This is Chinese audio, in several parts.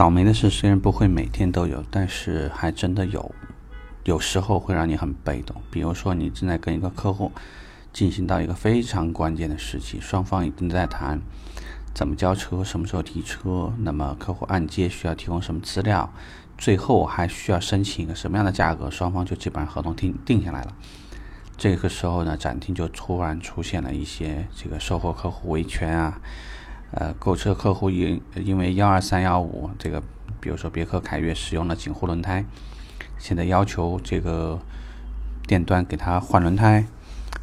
倒霉的事虽然不会每天都有，但是还真的有，有时候会让你很被动。比如说，你正在跟一个客户进行到一个非常关键的时期，双方已经在谈怎么交车、什么时候提车，那么客户按揭需要提供什么资料，最后还需要申请一个什么样的价格，双方就基本上合同定定下来了。这个时候呢，展厅就突然出现了一些这个售后客户维权啊。呃，购车客户因因为幺二三幺五这个，比如说别克凯越使用了锦湖轮胎，现在要求这个店端给他换轮胎，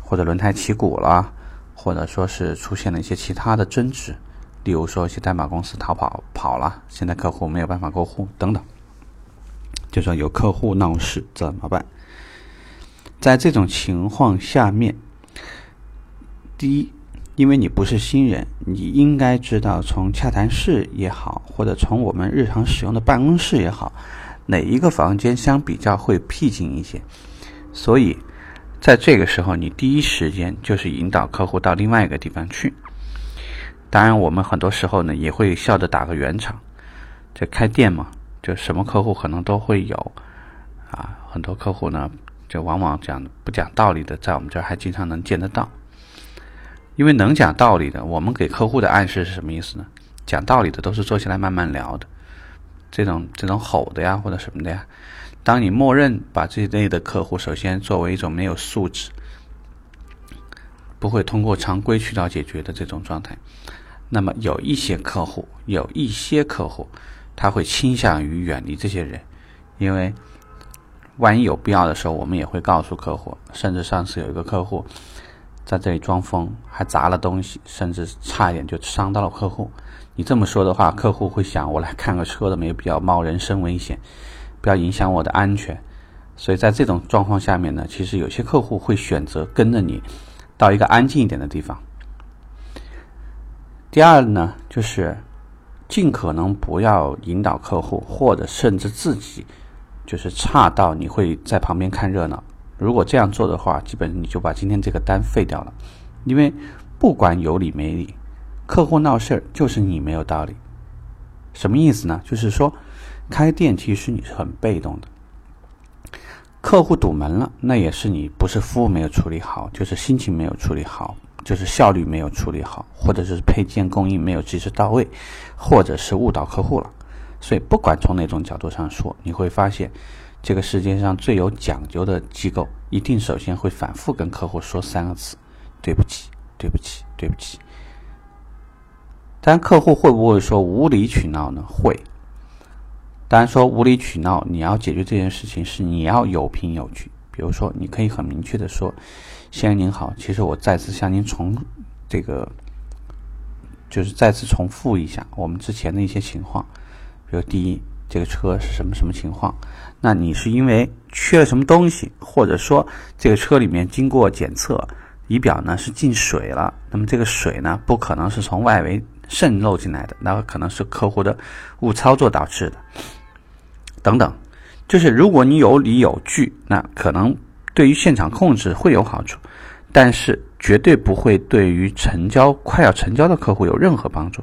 或者轮胎起鼓了，或者说是出现了一些其他的争执，例如说一些代码公司逃跑跑了，现在客户没有办法过户等等，就说有客户闹事怎么办？在这种情况下面，第一。因为你不是新人，你应该知道从洽谈室也好，或者从我们日常使用的办公室也好，哪一个房间相比较会僻静一些。所以，在这个时候，你第一时间就是引导客户到另外一个地方去。当然，我们很多时候呢也会笑着打个圆场。这开店嘛，就什么客户可能都会有啊。很多客户呢，就往往讲不讲道理的，在我们这儿还经常能见得到。因为能讲道理的，我们给客户的暗示是什么意思呢？讲道理的都是坐下来慢慢聊的，这种这种吼的呀或者什么的呀。当你默认把这一类的客户首先作为一种没有素质、不会通过常规渠道解决的这种状态，那么有一些客户，有一些客户，他会倾向于远离这些人，因为万一有必要的时候，我们也会告诉客户。甚至上次有一个客户。在这里装疯，还砸了东西，甚至差一点就伤到了客户。你这么说的话，客户会想：我来看个车的，没有必要冒人身危险，不要影响我的安全。所以在这种状况下面呢，其实有些客户会选择跟着你到一个安静一点的地方。第二呢，就是尽可能不要引导客户，或者甚至自己就是差到你会在旁边看热闹。如果这样做的话，基本你就把今天这个单废掉了，因为不管有理没理，客户闹事儿就是你没有道理。什么意思呢？就是说，开店其实你是很被动的，客户堵门了，那也是你不是服务没有处理好，就是心情没有处理好，就是效率没有处理好，或者是配件供应没有及时到位，或者是误导客户了。所以不管从哪种角度上说，你会发现。这个世界上最有讲究的机构，一定首先会反复跟客户说三个字：“对不起，对不起，对不起。”但客户会不会说无理取闹呢？会。当然说无理取闹，你要解决这件事情是你要有凭有据。比如说，你可以很明确的说：“先生您好，其实我再次向您重这个，就是再次重复一下我们之前的一些情况。比如第一。”这个车是什么什么情况？那你是因为缺了什么东西，或者说这个车里面经过检测，仪表呢是进水了？那么这个水呢不可能是从外围渗漏进来的，那可能是客户的误操作导致的。等等，就是如果你有理有据，那可能对于现场控制会有好处，但是绝对不会对于成交快要成交的客户有任何帮助。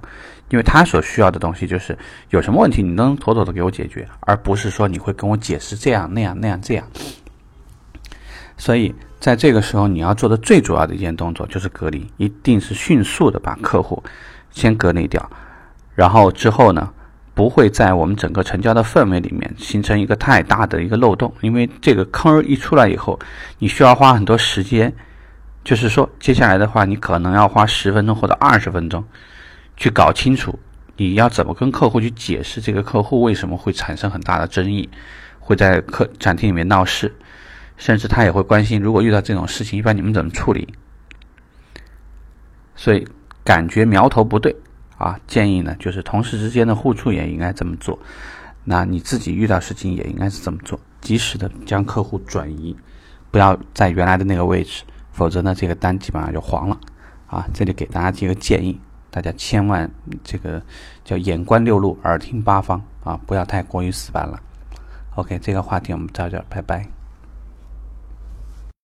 因为他所需要的东西就是有什么问题，你能妥妥的给我解决，而不是说你会跟我解释这样那样那样这样。所以在这个时候，你要做的最主要的一件动作就是隔离，一定是迅速的把客户先隔离掉，然后之后呢，不会在我们整个成交的氛围里面形成一个太大的一个漏洞，因为这个坑一出来以后，你需要花很多时间，就是说接下来的话，你可能要花十分钟或者二十分钟。去搞清楚你要怎么跟客户去解释这个客户为什么会产生很大的争议，会在客展厅里面闹事，甚至他也会关心，如果遇到这种事情，一般你们怎么处理？所以感觉苗头不对啊，建议呢就是同事之间的互助也应该这么做，那你自己遇到事情也应该是这么做，及时的将客户转移，不要在原来的那个位置，否则呢这个单基本上就黄了啊。这里给大家提个建议。大家千万这个叫眼观六路，耳听八方啊，不要太过于死板了。OK，这个话题我们到这儿，拜拜。